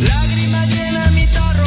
Lágrimas llenan mi tarro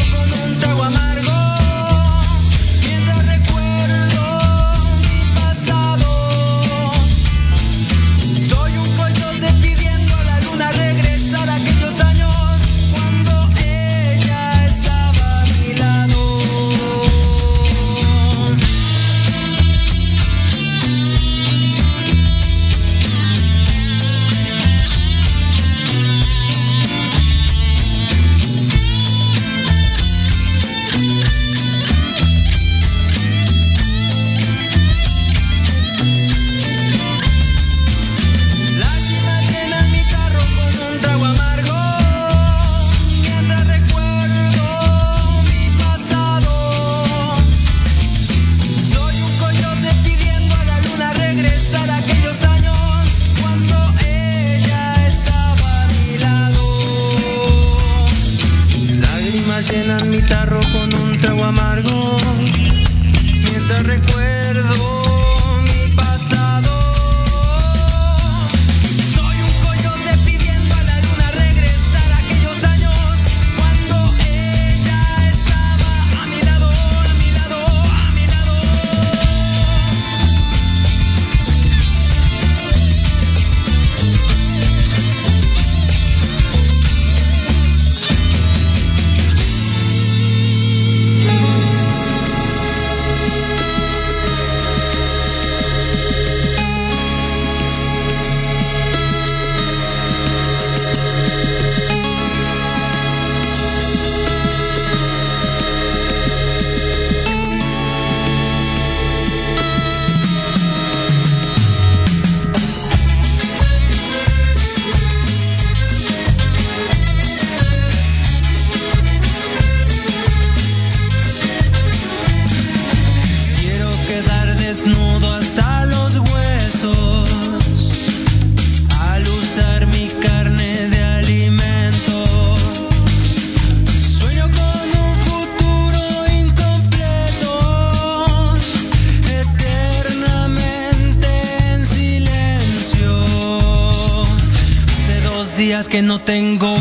que no tengo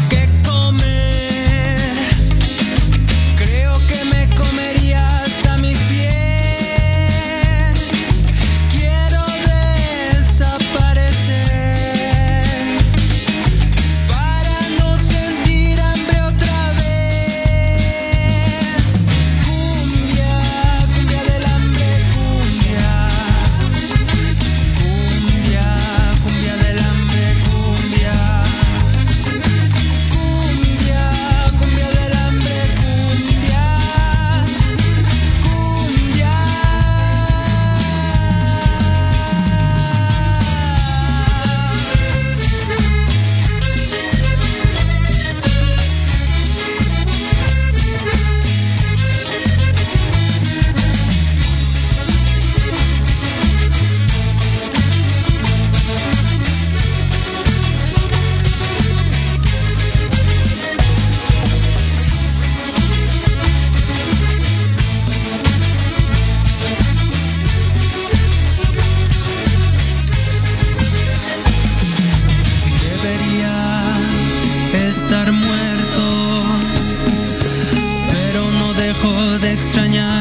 extrañar.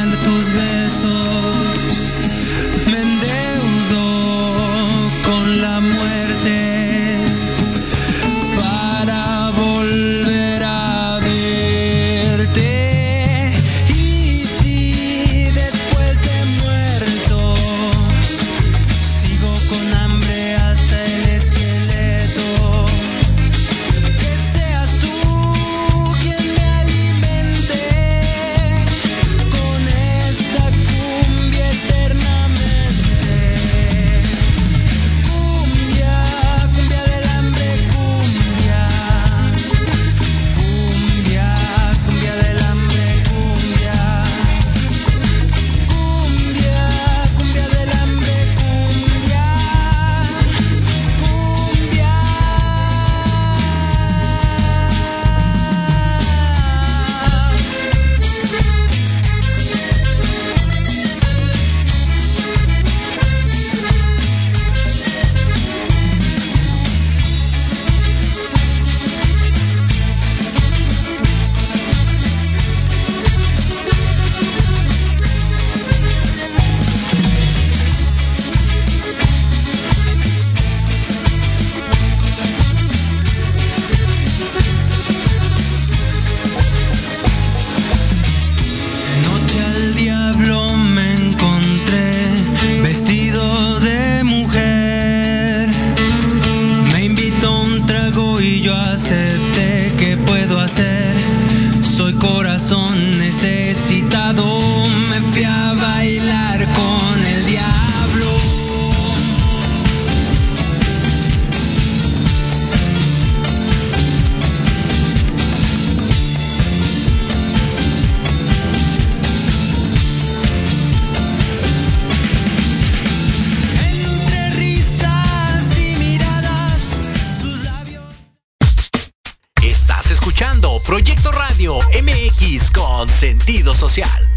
Social.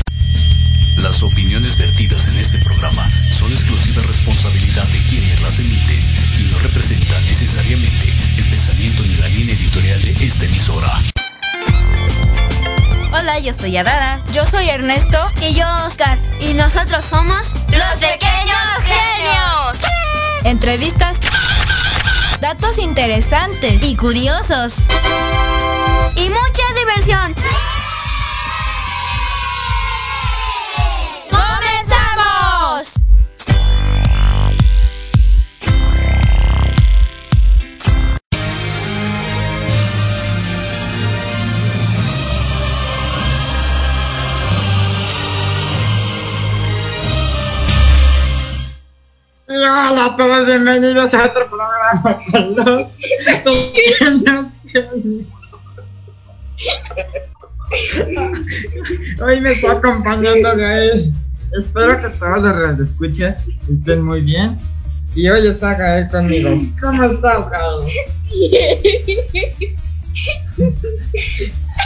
Las opiniones vertidas en este programa son exclusiva responsabilidad de quienes las emiten y no representan necesariamente el pensamiento ni la línea editorial de esta emisora. Hola, yo soy Adara. Yo soy Ernesto. Y yo, Oscar. Y nosotros somos los pequeños genios. Entrevistas, datos interesantes y curiosos. Y mucha diversión. Hola a todos, bienvenidos a otro programa con los pequeños genios. Hoy me está acompañando Gael. Espero que todos los que escuchen estén muy bien. Y hoy está Gael conmigo. ¿Cómo estás, Gael?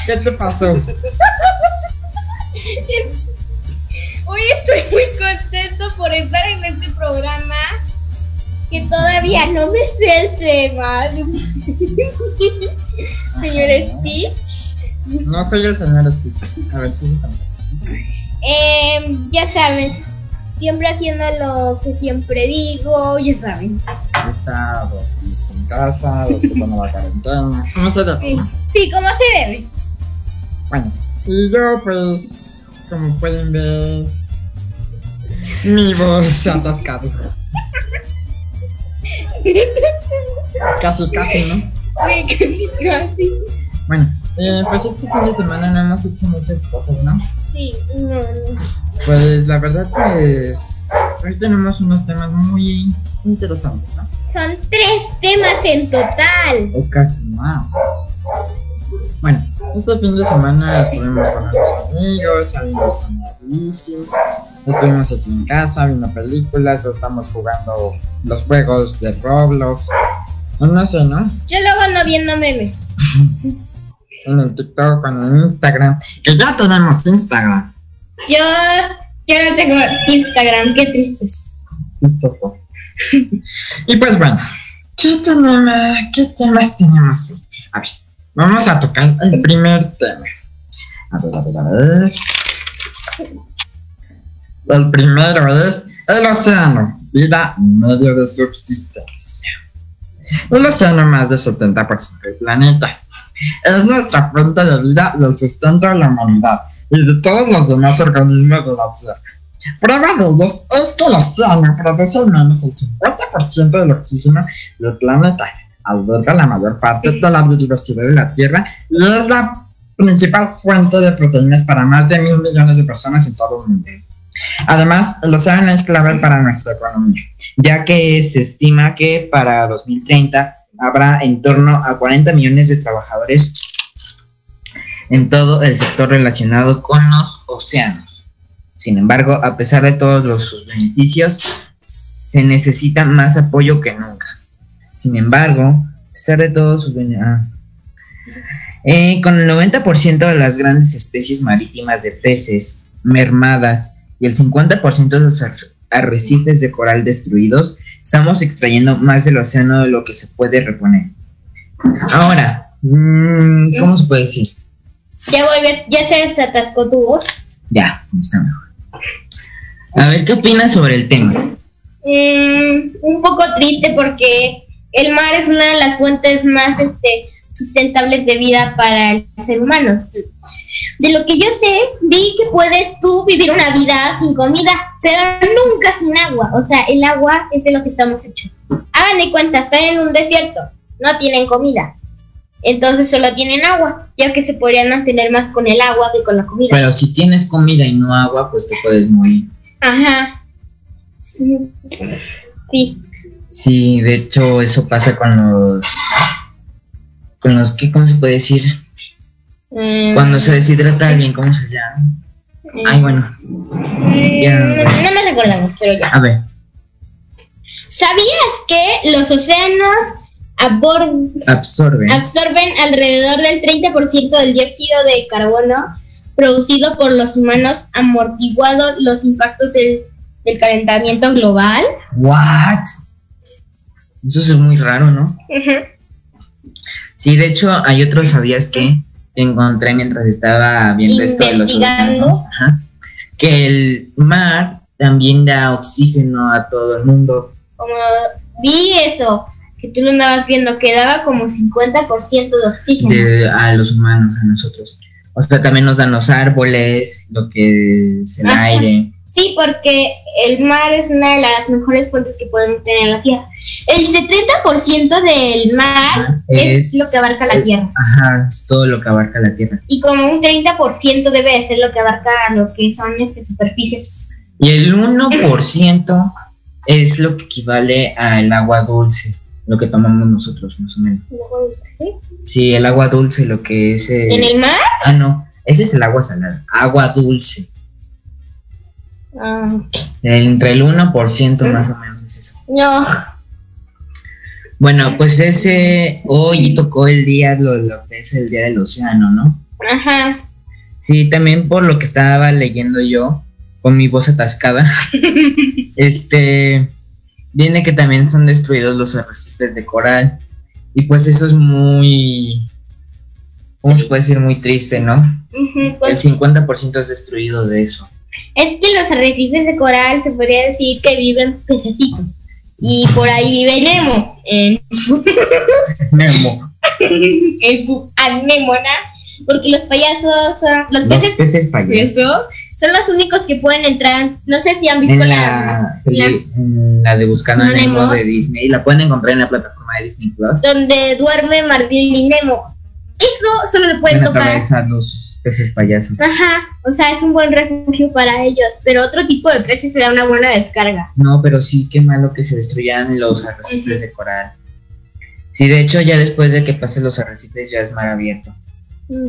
¿Qué te pasó? Hoy estoy muy contento por estar en este programa que todavía no me sé el tema. Señor Stitch, No soy el señor Stitch. A ver si eh, ya saben, siempre haciendo lo que siempre digo, ya saben. Estado en casa, la cuarentena. ¿Cómo se te Sí, sí, como se debe. Bueno, y yo pues, como pueden ver, mi voz se ha atascado. Casi, casi, ¿no? Uy, casi, casi. Bueno, eh, pues este fin de semana no hemos hecho muchas cosas, ¿no? Sí, no, no. Pues la verdad pues, hoy tenemos unos temas muy interesantes, ¿no? Son tres temas en total. O casi más. Bueno, este fin de semana estuvimos con nuestros amigos, salimos con la bici, estuvimos aquí en casa viendo películas, o estamos jugando los juegos de Roblox, o no sé, ¿no? Yo luego ando viendo memes. En el TikTok, en el Instagram, que ya tenemos Instagram. Yo, yo no tengo Instagram, qué tristes. Y pues bueno, ¿qué tenemos? ¿Qué temas tenemos hoy? Vamos a tocar el primer tema. A ver, a ver, a ver. El primero es el océano, vida y medio de subsistencia. El océano más del 70% del planeta. Es nuestra fuente de vida y el sustento de la humanidad y de todos los demás organismos de la Tierra. Prueba de ellos es que el océano produce al menos el 50% del oxígeno del planeta, alberga la mayor parte de la biodiversidad de la Tierra y es la principal fuente de proteínas para más de mil millones de personas en todo el mundo. Además, el océano es clave para nuestra economía, ya que se estima que para 2030 habrá en torno a 40 millones de trabajadores en todo el sector relacionado con los océanos. Sin embargo, a pesar de todos los, sus beneficios, se necesita más apoyo que nunca. Sin embargo, a pesar de todos sus beneficios... Eh, con el 90% de las grandes especies marítimas de peces mermadas y el 50% de los ar- arrecifes de coral destruidos, estamos extrayendo más del océano de lo que se puede reponer. Ahora, mm, ¿cómo se puede decir? Ya volvió, ya se desatascó tu voz. Ya, está mejor. A ver, ¿qué opinas sobre el tema? Mm, un poco triste porque el mar es una de las fuentes más este, sustentables de vida para el ser humano. De lo que yo sé, vi que puedes tú vivir una vida sin comida, pero nunca sin agua. O sea, el agua es de lo que estamos hechos. Hagan de cuenta, están en un desierto, no tienen comida. entonces solo tienen agua, ya que se podrían mantener más con el agua que con la comida. Pero si tienes comida y no agua, pues te puedes morir. Ajá. Sí. Sí, de hecho eso pasa con los... Con los que, ¿cómo se puede decir? Mm, Cuando se deshidrata alguien, ¿cómo se llama? mm, Ay, bueno. mm, ya. no, no nos acordamos, pero ya. A ver. ¿Sabías que los océanos abor- Absorbe. absorben alrededor del 30% del dióxido de carbono producido por los humanos, amortiguado los impactos del, del calentamiento global? What? Eso es muy raro, ¿no? Sí, de hecho, hay otros, ¿sabías que Encontré mientras estaba viendo esto de los océanos, ajá, que el mar también da oxígeno a todo el mundo. Como vi eso, que tú lo andabas viendo, que daba como 50% de oxígeno. de- a los humanos, a nosotros. O sea, también nos dan los árboles, lo que es el Ajá. aire. Sí, porque el mar es una de las mejores fuentes que podemos tener en la Tierra. El 70% del mar es, es- lo que abarca la es- Tierra. Ajá, es todo lo que abarca la Tierra. Y como un 30% debe de ser lo que abarca lo que son este, superficies. Y el 1% es lo que equivale al agua dulce, lo que tomamos nosotros, más o menos. Sí, el agua dulce, lo que es... el- ¿En el mar? Ah, no, ese es el agua salada, agua dulce. Ah, Entre el 1% más o menos es eso. no. Bueno, pues ese hoy tocó el día, lo, lo que es el día del océano, ¿no? Ajá. Sí, también por lo que estaba leyendo yo, con mi voz atascada, este, viene que también son destruidos los arrecifes de coral. Y pues eso es muy, ¿cómo se puede decir? Muy triste, ¿no? Ujú, El pues, 50% es destruido de eso. Es que los arrecifes de coral se podría decir que viven pececitos. Y por ahí vive Nemo. En Nemo. en su anémona, porque los payasos, son- los Los peces peces payasos. eso, son los únicos que pueden entrar. No sé si han visto En la, la, peli- en la de Buscando a Nemo. Nemo de Disney, la pueden encontrar en la plataforma de Disney Plus. donde duerme Martín y Nemo. Eso solo le pueden tocar. los peces payasos. Ajá, o sea, es un buen refugio para ellos, pero otro tipo de peces se da una buena descarga. No, pero sí, qué malo que se destruyan los arrecifes de coral. Sí, de hecho, ya después de que pasen los arrecifes ya es mar abierto. Mm.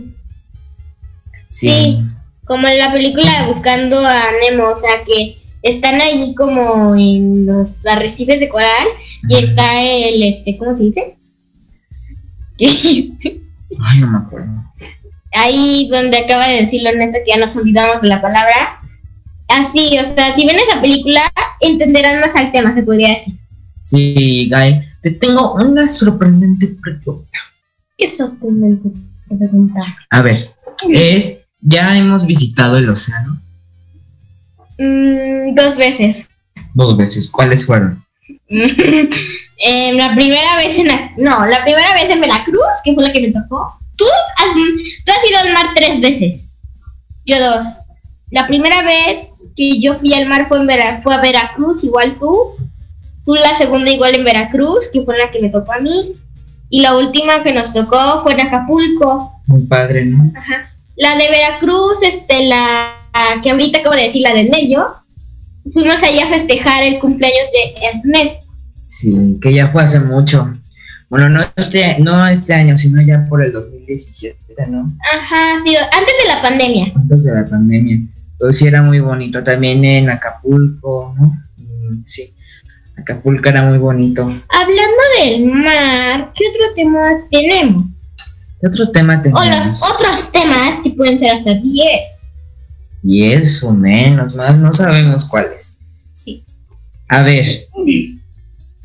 Sí. Sí. Como en la película de Buscando a Nemo, o sea que están ahí como en los arrecifes de coral y está el, este, ¿cómo se dice? Ay, no me acuerdo. Ahí donde acaba de decirlo Ernesto que ya nos olvidamos de la palabra. Así, o sea, si ven esa película, entenderán más al tema, se podría decir. Sí, Guy, te tengo una sorprendente pregunta. Qué sorprendente pregunta. A ver, es, ya hemos visitado el océano Mm, dos veces. dos veces. ¿Cuáles fueron? Em, la primera vez en no, la primera vez en Veracruz, que fue la que me tocó. Tú has, tú has ido al mar tres veces. Yo dos. La primera vez que yo fui al mar fue, en Vera- fue a Veracruz, igual tú. Tú la segunda igual en Veracruz, que fue la que me tocó a mí. Y la última que nos tocó fue en Acapulco. Muy padre, ¿no? La de Veracruz, este, la que ahorita acabo de decir, la de medio. Fuimos allí a festejar el cumpleaños de Ernest. Sí, que ya fue hace mucho. Bueno, no este, no este año, sino ya por el 2017, ¿no? Ajá, sí, antes de la pandemia. Antes de la pandemia. Pero sí era muy bonito. También en Acapulco, ¿no? Mm, Sí, Acapulco era muy bonito. Hablando del mar, ¿qué otro tema tenemos? ¿Qué otro tema O tenemos? los otros temas que pueden ser hasta 10. Y eso, menos, más, no sabemos cuáles. Sí. A ver,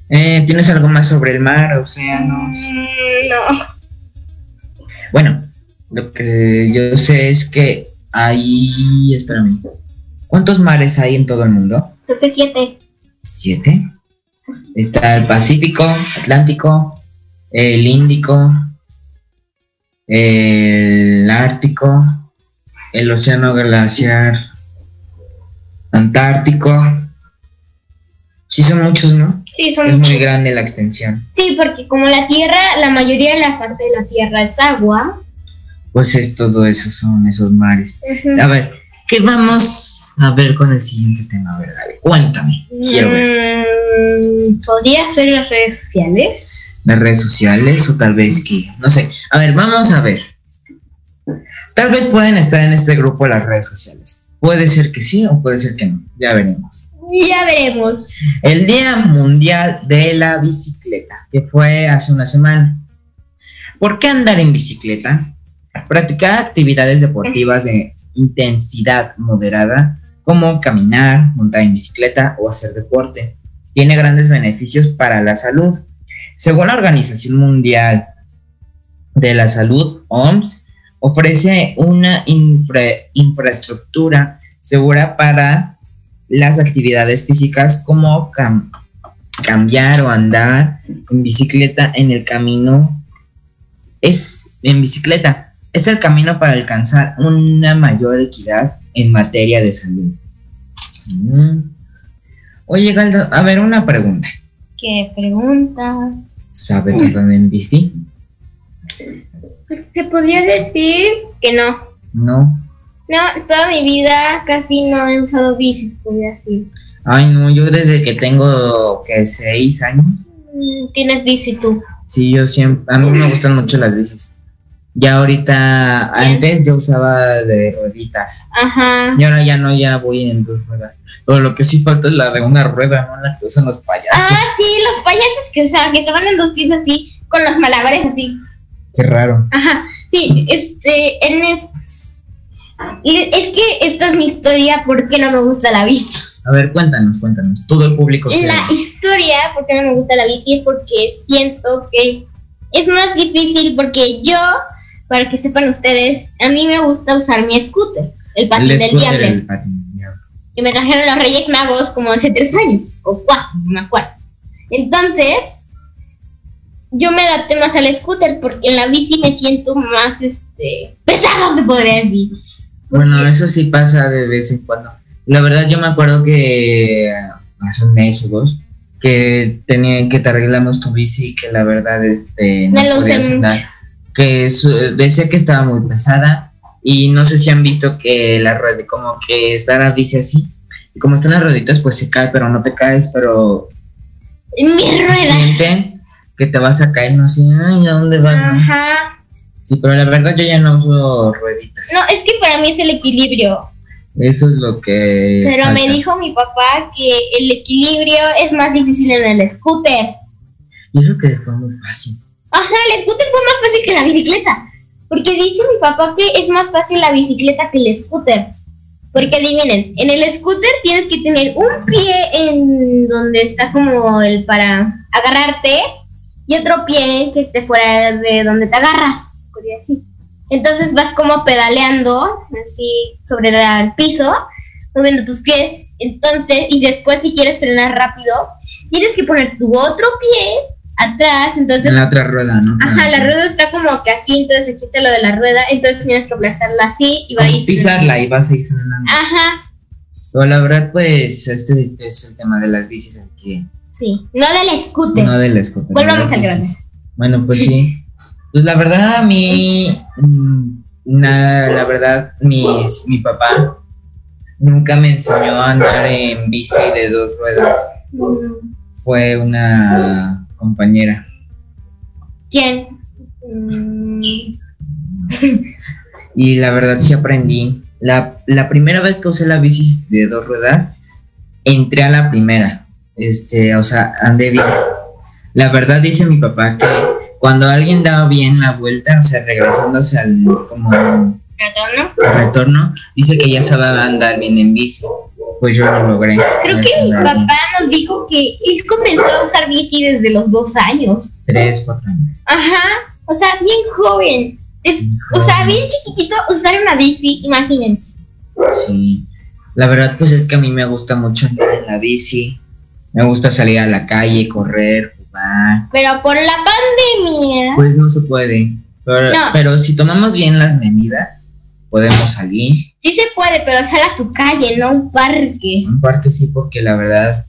eh, ¿tienes algo más sobre el mar, océanos? Mm, no. Bueno, lo que yo sé es que hay, espérame, ¿cuántos mares hay en todo el mundo? Creo que 7. Siete. Está el Pacífico, Atlántico, el Índico, el Ártico, el Océano Glaciar, Antártico. Sí, son muchos, ¿no? Sí, Es muy grande la extensión. Sí, porque como la tierra, la mayoría de la parte de la tierra es agua. Pues es todo eso, son esos mares. A ver, ¿qué vamos a ver con el siguiente tema? A ver, Gaby, cuéntame. Quiero ver. mm, Podría ser las redes sociales. Las redes sociales o tal vez que, no sé. A ver, vamos a ver. Tal vez pueden estar en este grupo las redes sociales. Puede ser que sí o puede ser que no. Ya veremos. Ya veremos. El Día Mundial de la Bicicleta, que fue hace una semana. ¿Por qué andar en bicicleta? Practicar actividades deportivas de intensidad moderada, como caminar, montar en bicicleta o hacer deporte, tiene grandes beneficios para la salud. Según la Organización Mundial de la Salud, OMS, ofrece una infra- infraestructura segura para las actividades físicas como cam- cambiar o andar en bicicleta en el camino es en bicicleta es el camino para alcanzar una mayor equidad en materia de salud. Mm. Oye, Galdo, a ver una pregunta. ¿Qué pregunta? ¿Sabes andar en bici? Se podría decir que no. No. No, toda mi vida casi no he usado bici, podría decir. Ay, no, yo desde que tengo que seis años, Mm, Tienes bici tú. sí, yo siempre, a mí me gustan mucho las bicis. Ya ahorita, antes yo usaba de rueditas. Ajá. Y ahora ya no, ya voy en dos ruedas. Pero lo que sí falta es la de una rueda, ¿no? La que usan los payasos. Ah, sí, los payasos que, o sea, que se van en dos pies así, con los malabares así. Qué raro. Ajá, sí, este, en y es que esta es mi historia, ¿por qué no me gusta la bici? A ver, cuéntanos, cuéntanos. Todo el público. La historia, ¿por qué no me gusta la bici? Es porque siento que es más difícil porque yo, para que sepan ustedes, a mí me gusta usar mi scooter, el patín El del diablo. el patín que me trajeron los Reyes Magos como hace tres años, o cuatro, no me acuerdo. Entonces, yo me adapté más al scooter porque en la bici me siento más, este, pesado, se podría decir. Bueno, eso sí pasa de vez en cuando. La verdad, yo me acuerdo que hace un mes o dos que tenía que te arreglamos tu bici y que la verdad este no Me podías mucho. andar. Que su- decía que estaba muy pesada y no sé si han visto que la rueda como que está la bici así y como están las rueditas pues se cae pero no te caes pero mi rueda. sienten que te vas a caer no sé ay a dónde vas no? Sí pero la verdad yo ya no uso rueditas No, es que para mí es el equilibrio. eso es lo que Pero me dijo mi papá que el equilibrio es más difícil en el scooter. y eso que fue muy fácil Ajá, el scooter fue más fácil que la bicicleta. Porque dice mi papá que es más fácil la bicicleta que el scooter. Porque adivinen, en el scooter tienes que tener un pie en donde está como el para agarrarte y otro pie que esté fuera de donde te agarras, podría decir. Entonces vas como pedaleando así sobre la- el piso, moviendo tus pies. Entonces, y después si quieres frenar rápido, tienes que poner tu otro pie atrás. Entonces en la otra rueda no Ajá, la rueda está como que así, entonces aquí está lo de la rueda, entonces tienes que aplastarla así y va a ir. pisarla y vas a ir frenando Ajá, pero la verdad pues este, este es el tema de las bicis aquí sí. No del scooter. no del scooter Volvamos al bicis. bueno pues sí pues la verdad a mí mm, na- la verdad mis, mi papá nunca me enseñó a andar en bici de dos ruedas fue una compañera ¿Quién? Y la verdad sí aprendí. La, la primera vez que usé la bici de dos ruedas, entré a la primera. Este, o sea, andé bien. La verdad dice mi papá que cuando alguien da bien la vuelta, o sea, regresándose al como ¿Retorno? retorno, dice que ya sabe andar bien en bici. Pues yo lo logré. Creo que mi papá nos dijo que él comenzó a usar bici desde los dos años. Tres, cuatro años. Ajá, o sea, bien joven. Es, o sea, bien chiquitito usar una bici, imagínense. Sí. La verdad, pues es que a mí me gusta mucho andar en la bici. Me gusta salir a la calle, correr, Pero por la pandemia. Pues no se puede. Pero, No. pero si tomamos bien las medidas, podemos salir. Sí se puede, pero sal a tu calle, no a un parque. Un parque sí, porque la verdad,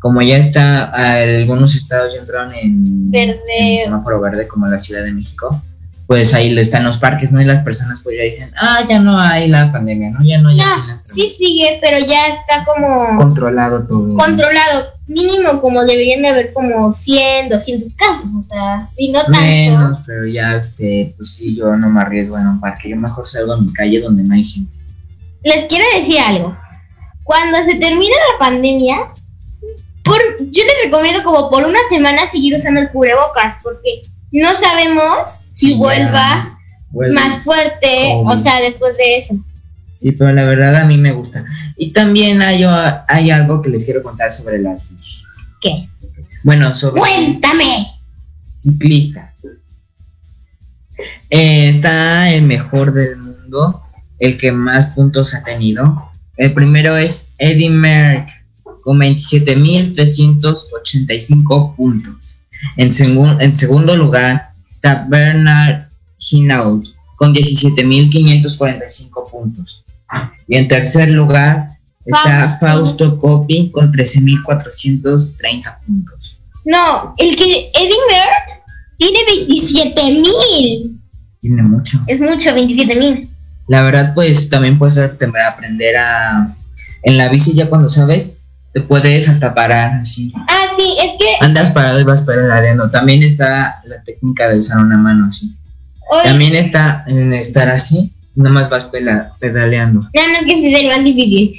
como ya está, algunos estados ya entraron en, Verde. en semáforo verde, como la Ciudad de México, pues ahí están los parques, ¿no? Y las personas pues ya dicen, ah, ya no hay la pandemia, ¿no? Ya no hay No, sí sigue, pero ya está como controlado todo. controlado. Mínimo como deberían de haber como 100, 200 casos, o sea, si no tanto. Menos, pero ya, este, pues sí, yo no me arriesgo en un parque, yo mejor salgo a mi calle donde no hay gente. Les quiero decir algo. Cuando se termine la pandemia, por, yo les recomiendo como por una semana seguir usando el cubrebocas, porque no sabemos si vuelva Vuelve. más fuerte, o sea, después de eso. Sí, pero la verdad a mí me gusta. Y también hay, hay algo que les quiero contar sobre las. ¿Qué? Bueno, sobre Cuéntame. ciclista. Eh, está el mejor del mundo, el que más puntos ha tenido. El primero es Eddie Merck con 27.385 puntos. En, segun- en segundo lugar está Bernard Hinault con 17.545 puntos. Y en tercer lugar está Fausto. Coppi con 13.430 puntos. No, el que Eddie Merck tiene 27 mil. Tiene mucho. Es mucho, 27 mil. La verdad, pues también puedes ap- aprender a. En la bici, ya cuando sabes, te puedes hasta parar así. Ah, sí, es que Andas parado y vas pedaleando. También está la técnica de usar una mano así. hoy, También está en estar así, nomás vas pela- pedaleando. nada más que ese es el más difícil.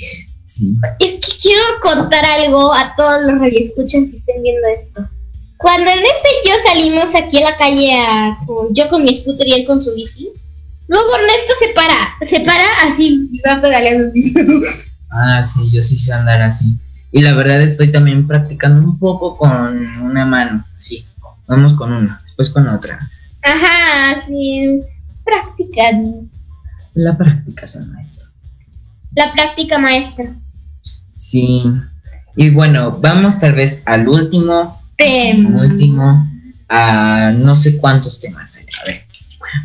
Sí. Es que quiero contar algo a todos los radioescuchas que estén viendo esto. Cuando Ernesto y yo salimos aquí a la calle, a- con- yo con mi scooter y él con su bici, luego Ernesto se para, se para así y va pedaleando. Ah, sí, yo sí sé andar así. Y la verdad, estoy también practicando un poco con una mano. Sí, vamos con una, después con otra. Ajá, así, practicando. La práctica es el maestro. La práctica maestra. Sí. Y bueno, vamos tal vez al último Em, último a no sé cuántos temas hay. A ver.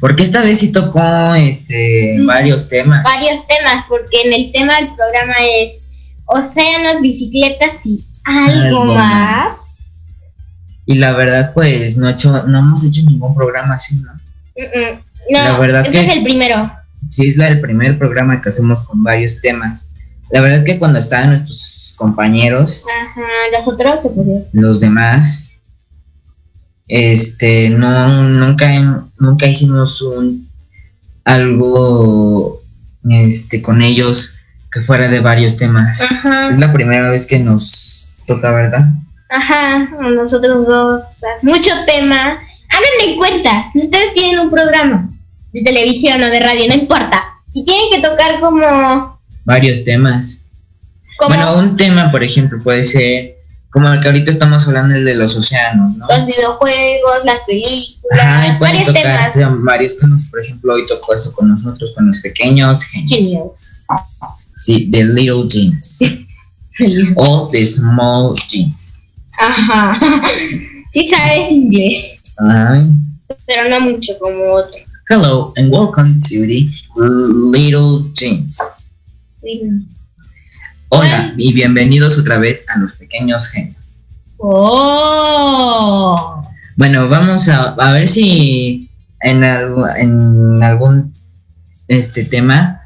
Porque esta vez sí tocó este varios temas. varios temas, porque en el tema del programa es océanos, bicicletas y algo, Algo más. Y la verdad, pues no he hecho, no hemos hecho ningún programa así, ¿no? No, La verdad este que- es el primero. Sí, es la del primer programa que hacemos con varios temas. La verdad que cuando estaban nuestros compañeros, Ajá, los otros los demás, este, no, nunca, nunca hicimos un algo, este, con ellos que fuera de varios temas. Ajá, Es la primera vez que nos toca, ¿verdad? ajá, nosotros dos. o sea, mucho tema. Hagan de cuenta, si ustedes tienen un programa de televisión o de radio, no importa, y tienen que tocar como. Varios temas. Bueno, un tema, por ejemplo, puede ser como el que ahorita estamos hablando, el de los océanos, ¿no? los videojuegos, las películas, Ajá, varios tocar temas. varios temas. Por ejemplo, hoy tocó eso con nosotros, con los pequeños genios. Genios. Sí, The Little Jeans. o The Small Jeans. Ajá. Sí sabes inglés, Ay. pero no mucho como otro. Hello and welcome to the Little Jeans. Hola y bienvenidos otra vez a los pequeños genios. Oh. Bueno, vamos a, a ver si en, algo- en algún este tema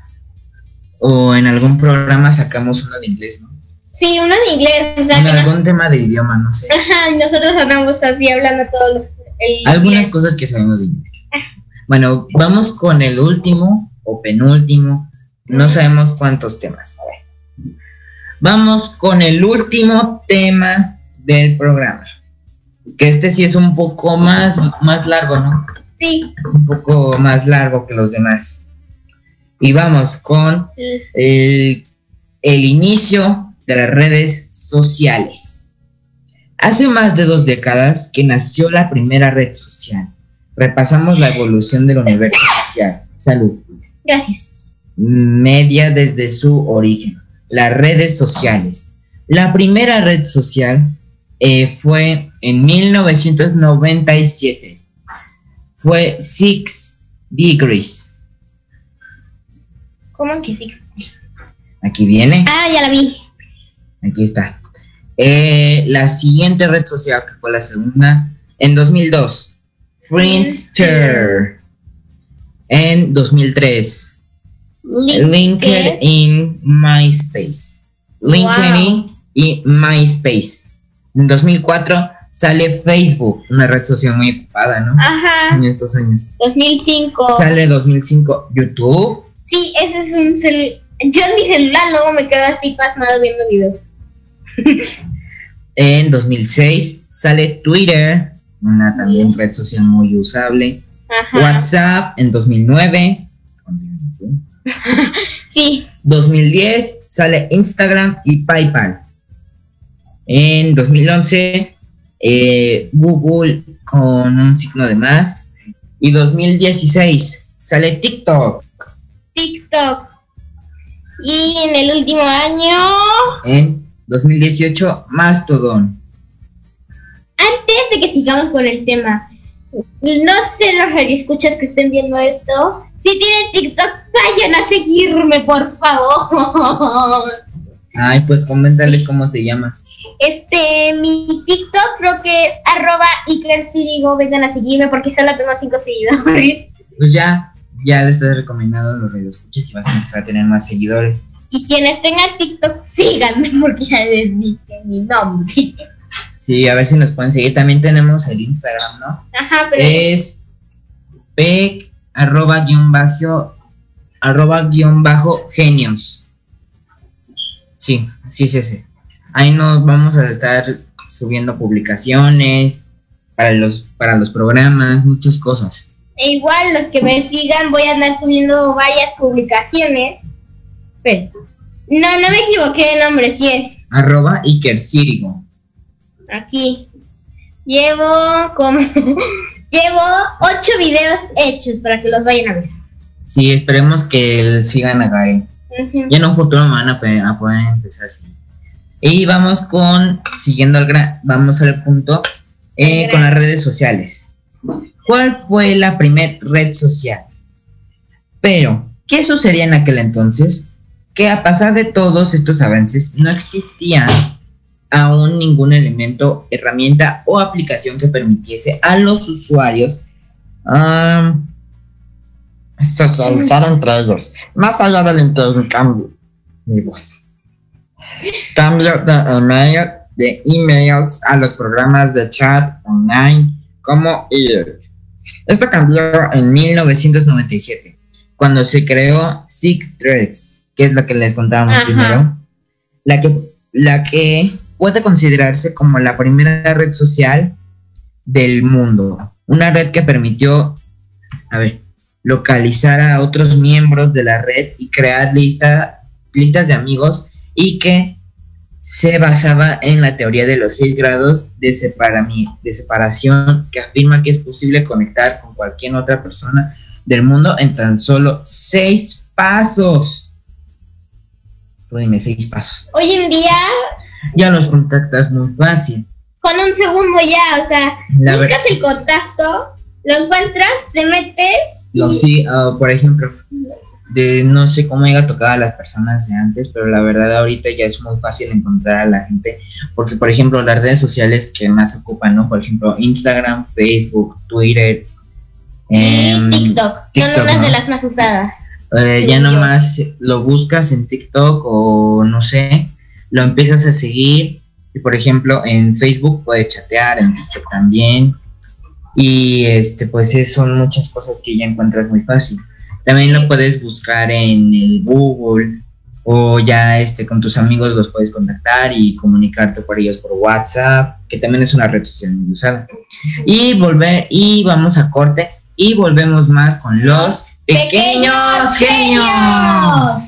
o en algún programa sacamos uno de inglés, ¿no? Sí, uno de inglés, o sea En no- algún tema de idioma, no sé. Ajá, nosotros andamos así hablando todo lo- el Algunas inglés. cosas que sabemos de inglés. Bueno, vamos con el último o penúltimo. No sabemos cuántos temas. A ver. Vamos con el último tema del programa. Que este sí es un poco más, más largo, ¿no? Sí, Un poco más largo que los demás. Y vamos con sí. el, el inicio de las redes sociales. Hace más de dos décadas que nació la primera red social. Repasamos la evolución del universo social. Salud. gracias. Media desde su origen. Las redes sociales. La primera red social eh, fue en 1997. Fue Six Degrees. ¿Cómo que sí? Aquí viene. Ah, ya la vi. Aquí está. Eh, la siguiente red social, que fue la segunda, en 2002, Friendster. En 2003, LinkedIn, MySpace. LinkedIn y MySpace. En 2004 sale Facebook, una red social muy ocupada, ¿no? Ajá. En estos años. 2005. Sale 2005 YouTube. Sí, ese es un cel Yo en mi celular luego me quedo así pasmado viendo videos. En 2006 sale Twitter, una también red social muy usable. Ajá. WhatsApp en 2009. cuando yo nací. Sí. 2010 sale Instagram y PayPal. En 2011 eh, Google con un signo de más. Y 2016 sale TikTok. TikTok. Y en el último año. En 2018 Mastodon. Antes de que sigamos con el tema, no sé los radioescuchas que estén viendo esto. Si tienen TikTok, vayan a seguirme, por favor. Ay, pues coméntales cómo te llamas. Este, mi TikTok creo que es arroba Iker Sirigo. Vengan a seguirme porque solo tengo cinco seguidores. Pues ya, ya le estás recomendando los radioescuchas y vas a empezar a tener más seguidores. Y quienes tengan TikTok, síganme porque ya les dije mi nombre. Sí, a ver si nos pueden seguir. También tenemos el Instagram, ¿no? Ajá, pero Es pec arroba guion bajo arroba guion bajo genios. Sí, sí es ese. Ahí nos vamos a estar subiendo publicaciones para los, para los programas, muchas cosas. e igual los que me sigan voy a andar subiendo varias publicaciones. Pero, no, no me equivoqué de nombre, sí es. Arroba Iker Sirigo. Aquí. Llevo como. Llevo ocho videos hechos para que los vayan a ver. Sí, esperemos que sigan a Gael. Ujú. Y en un futuro me van a, a poder empezar así. Y vamos con, siguiendo al gran, vamos al punto, eh, con las redes sociales. ¿Cuál fue la primer red social? Pero, ¿qué sucedía en aquel entonces? Que a pesar de todos estos avances, no existía aún ningún elemento, herramienta o aplicación que permitiese a los usuarios am, Socializar entre ellos, más allá del intercambio de voz. Cambio de email, de emails a los programas de chat online como IRC. Esto cambió en 1997, cuando se creó Six Threads, que es la que les contábamos Ajá. primero, la que, la que puede considerarse como la primera red social del mundo. Una red que permitió, a ver, localizar a otros miembros de la red y crear lista, listas de amigos y que se basaba en la teoría de los seis grados de, de separación que afirma que es posible conectar con cualquier otra persona del mundo en tan solo seis pasos. Dime, seis pasos. Hoy en día, Ya los contactas muy fácil. con un segundo ya, o sea, La buscas el contacto, lo encuentras, te metes. Lo sí, ah, por ejemplo, de no sé cómo haya tocado a las personas de antes, pero la verdad ahorita ya es muy fácil encontrar a la gente, porque por ejemplo las redes sociales que más ocupan, ¿no? Por ejemplo, Instagram, Facebook, Twitter, y TikTok. TikTok, Son unas ¿no? de las más usadas. eh, ya yo. nomás lo buscas en TikTok o no sé, lo empiezas a seguir y por ejemplo en Facebook puedes chatear, en TikTok también y este pues es- son muchas cosas que ya encuentras muy fácil. También lo puedes buscar en el Google o ya este con tus amigos los puedes contactar y comunicarte por ellos por WhatsApp, que también es una red social muy usada. Y volver y vamos a corte y volvemos más con los pequeños Pequeños genios.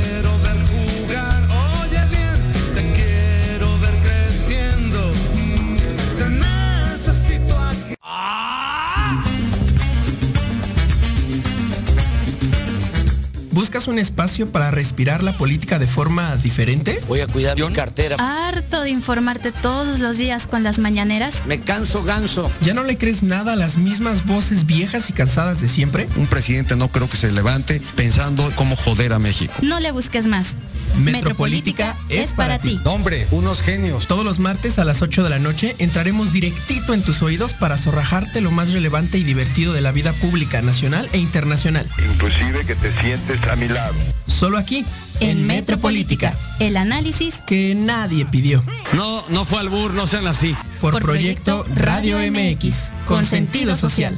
¿Buscas un espacio para respirar la política de forma diferente? Voy a cuidar mi cartera. Harto de informarte todos los días con las mañaneras. Me canso ganso. ¿Ya no le crees nada a las mismas voces viejas y cansadas de siempre? Un presidente no creo que se levante pensando cómo joder a México. No le busques más. Metropolítica es para ti. Hombre, unos genios. Todos los martes a las 8 de la noche entraremos directito en tus oídos para zorrajarte lo más relevante y divertido de la vida pública nacional e internacional. Inclusive que te sientes a mi lado. Solo aquí, En Metropolítica, el análisis que nadie pidió. No, no fue albur, no sean así. Por, Por Proyecto Proyecto Radio MX, con sentido social.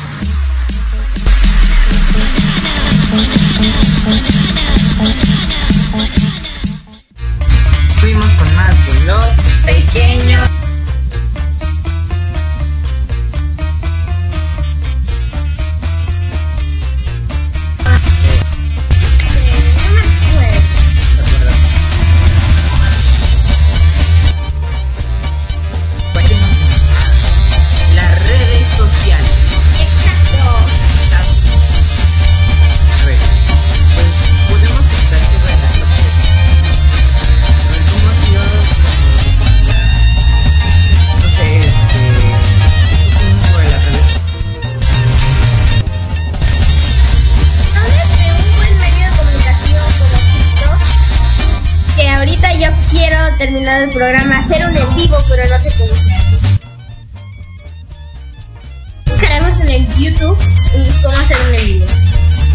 Fuimos con más de los Pequeño. Quiero terminar el programa, hacer un en vivo, pero no sé cómo. Buscaremos en el YouTube mm, cómo hacer un en vivo.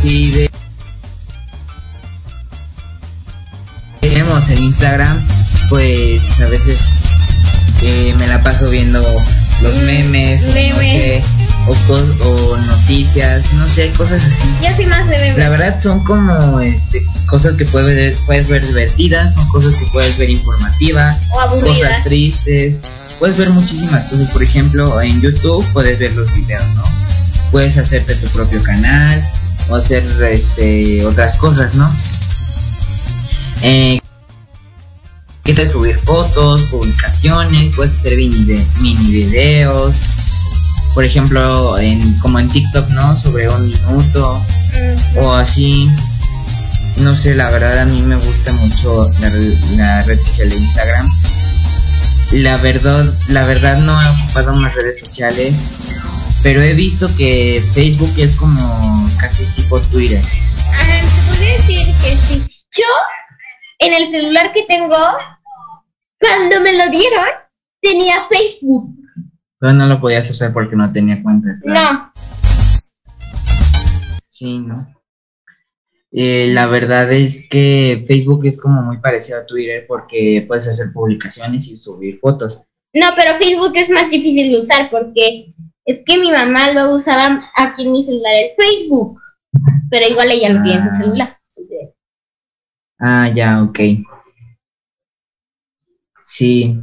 Y de tenemos en Instagram, pues a veces eh, me la paso viendo los memes, o no memes. sé, o, o noticias, no sé, cosas así. Yo soy más de memes. La verdad son como este cosas que puedes ver, puedes ver divertidas, son cosas que puedes ver informativas, O cosas tristes, puedes ver muchísimas cosas. Por ejemplo, en YouTube puedes ver los videos, ¿no? Puedes hacerte tu propio canal o hacer este otras cosas, ¿no? Eh, subir fotos, publicaciones, puedes hacer mini, de- mini videos. Por ejemplo, en, como en TikTok, ¿no? Sobre un minuto o así. No sé, la verdad a mí me gusta mucho la, re- la red social de Instagram. La verdad, la verdad no he ocupado más redes sociales, pero he visto que Facebook es como casi tipo Twitter. Ajá, se podría decir que sí. Yo, en el celular que tengo, cuando me lo dieron, tenía Facebook. Pero no lo podías usar porque no tenía cuenta. ¿verdad? No. Sí, ¿no? Eh, la verdad es que Facebook es como muy parecido a Twitter porque puedes hacer publicaciones y subir fotos. No, pero Facebook es más difícil de usar porque es que mi mamá lo usaba aquí en mi celular el Facebook. Pero igual ella lo tiene en su Ah. celular. Ah, ya, ok. Sí.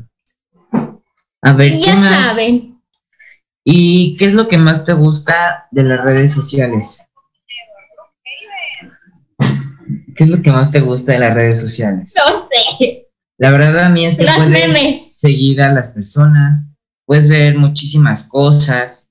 A ver, Y ¿qué ya más? saben. ¿Y qué es lo que más te gusta de las redes sociales? ¿Qué es lo que más te gusta de las redes sociales? No sé. La verdad a mí es que Los puedes memes. seguir a las personas, puedes ver muchísimas cosas.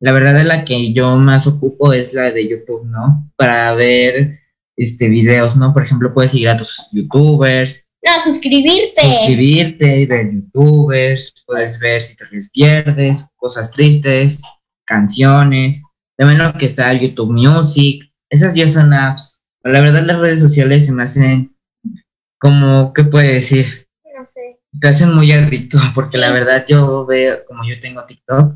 La verdad de la que yo más ocupo es la de YouTube, ¿no? Para ver este videos, ¿no? Por ejemplo, puedes seguir a tus youtubers, No, suscribirte. suscribirte, ver youtubers, puedes ver si te pierdes, cosas tristes, canciones, también lo que está YouTube Music, esas ya son apps. La verdad las redes sociales se me hacen como, ¿qué puede decir? No sé. Te hacen muy adicto, porque la verdad yo veo, como yo tengo TikTok,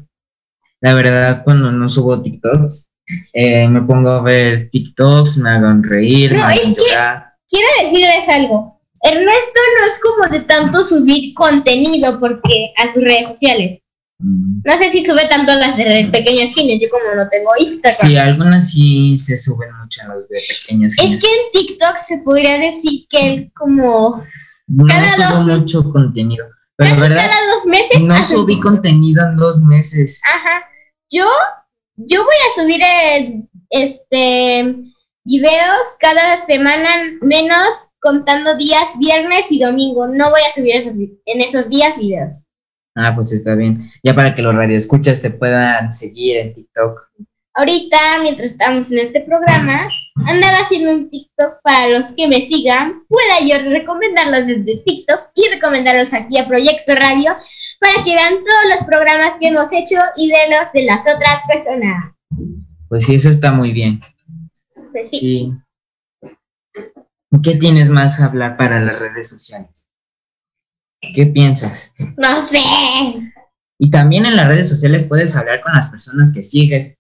la verdad cuando no subo TikToks, eh, me pongo a ver TikToks, me hagan reír, me No, hagan es que- llorar. Quiero decirles algo. Ernesto no es como de tanto subir contenido porque a sus redes sociales. Mm. No sé si sube tanto a las de pequeños cines, yo como no tengo Instagram. Sí, algunas sí se suben mucho a los de pequeños. Es que en TikTok se podría decir que él como no cada subo dos- mucho contenido. Pero verdad, cada dos meses no subí contenido en dos meses. Ajá. Yo, yo voy a subir eh, este videos cada semana menos contando días viernes y domingo. No voy a subir esos, en esos días videos. Ah, pues está bien. Ya para que los radioescuchas te puedan seguir en TikTok. Ahorita, mientras estamos en este programa, andaba haciendo un TikTok para los que me sigan. Pueda yo recomendarlos desde TikTok y recomendarlos aquí a Proyecto Radio para que vean todos los programas que hemos hecho y de los de las otras personas. Pues sí, eso está muy bien. Pues sí. Sí. ¿Qué tienes más a hablar para las redes sociales? ¿Qué piensas? No sé. Y también en las redes sociales puedes hablar con las personas que sigues.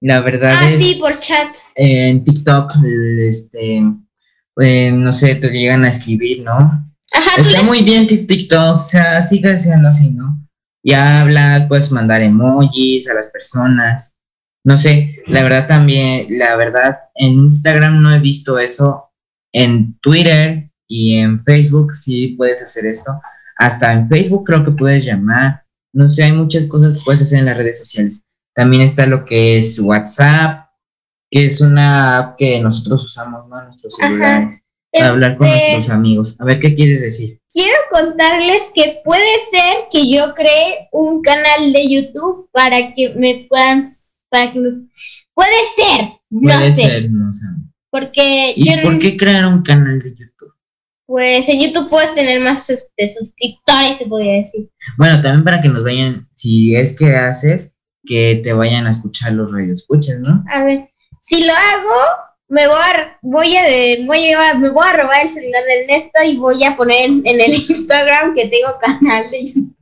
La verdad Ah, es sí, por chat. en TikTok, este, pues, no sé, te llegan a escribir, ¿no? Ajá, Está muy bien Tik- TikTok, o sea, sigue siendo así, ¿no? Ya hablas, puedes mandar emojis a las personas. No sé, la verdad también, la verdad, en Instagram no he visto eso. En Twitter y en Facebook sí puedes hacer esto. Hasta en Facebook creo que puedes llamar. No sé, hay muchas cosas que puedes hacer en las redes sociales. También está lo que es WhatsApp, que es una app que nosotros usamos, ¿no? En nuestros Ajá. celulares. Para hablar con Este- nuestros amigos. A ver, ¿qué quieres decir? Quiero contarles que puede ser que yo cree un canal de YouTube para que me puedan, para que me- puede ser, no Puede sé, ser, no sé. porque ¿Y yo por no- qué crear un canal de? Pues en YouTube puedes tener más este, suscriptores, se podría decir. Bueno, también para que nos vayan, si es que haces, que te vayan a escuchar los radioescuchas, ¿no? A ver, si lo hago, me voy a, voy a, voy a me voy a robar el celular de Ernesto y voy a poner en el Instagram que tengo canal de YouTube.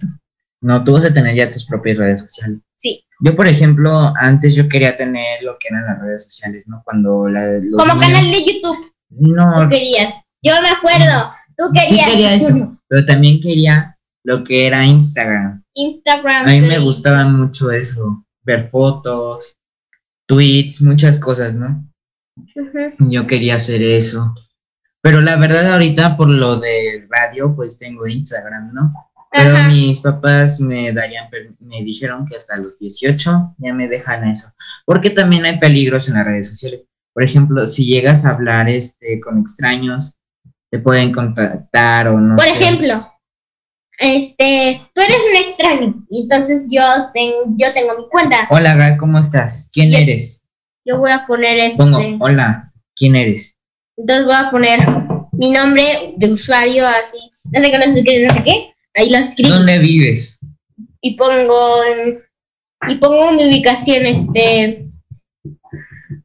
No, tú vas a tener ya tus propias redes sociales. Sí. Yo, por ejemplo, antes yo quería tener lo que eran las redes sociales, ¿no? Cuando la, Como niños- canal de YouTube, No, tú querías. Yo me acuerdo, tú sí querías. quería eso, pero también quería lo que era Instagram. Instagram. A mí me gustaba mucho eso, ver fotos, tweets, muchas cosas, ¿no? Yo quería hacer eso. Pero la verdad ahorita por lo de radio, pues tengo Instagram, ¿no? Pero Ajá. mis papás me darían, me dijeron que hasta los 18 ya me dejan eso. Porque también hay peligros en las redes sociales. Por ejemplo, si llegas a hablar este con extraños, te pueden contactar o no Por sé. ejemplo, este, tú eres un extraño, entonces yo, ten- yo tengo mi cuenta. Hola, Gal, ¿cómo estás? ¿Quién Yo- eres? Yo voy a poner este. Pongo, hola, ¿quién eres? Entonces voy a poner mi nombre de usuario así, no sé qué, no sé qué, no sé qué. Ahí lo escribo ¿Dónde vives? y pongo y pongo mi ubicación, este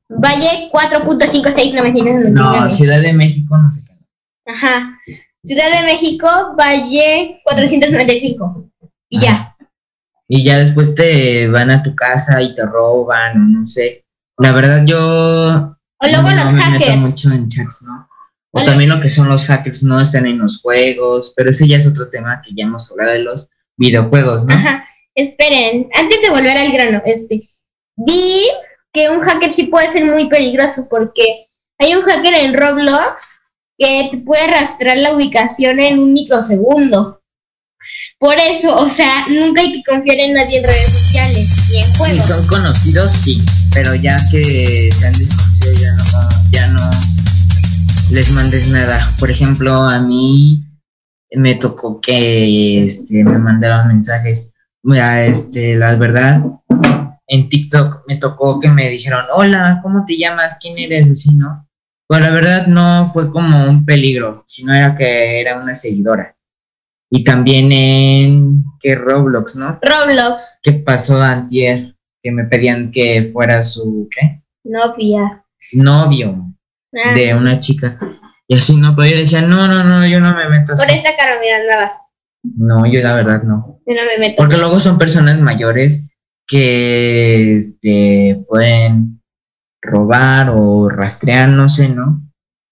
Valle 4.56999. No, Ciudad de México, no sé. Ajá. Ciudad de México, Valle 495. Y ya. y ya después te van a tu casa y te roban, o no sé. La verdad yo... O luego no los me meto hackers. mucho en chats, ¿no? O O también lo que son los hackers, no están en los juegos, pero ese ya es otro tema que ya hemos hablado de los videojuegos, ¿no? Ajá. Esperen, antes de volver al grano, este, vi que un hacker sí puede ser muy peligroso porque hay un hacker en Roblox que te puede rastrear la ubicación en un microsegundo. Por eso, o sea, nunca hay que confiar en nadie en redes sociales y en Si juegos. son conocidos, sí, pero ya que sean desconocidos, ya no, ya no les mandes nada. Por ejemplo, a mí me tocó que este, me mandaron mensajes. Mira, este, la verdad, en TikTok me tocó que me dijeron, hola, ¿cómo te llamas? ¿Quién eres? vecino? Pues la verdad no fue como un peligro, sino era que era una seguidora. Y también en que Roblox, ¿no? Roblox, ¿Qué pasó antier? Que me pedían que fuera su, ¿qué? novia. Novio Ah, de una chica. Y así no, yo decía, no, no, no, yo no me meto así. Por esta cara, mira, andaba. No, yo la verdad no. Yo no me meto. Porque luego son personas mayores que te pueden robar o rastrear, no sé, ¿no?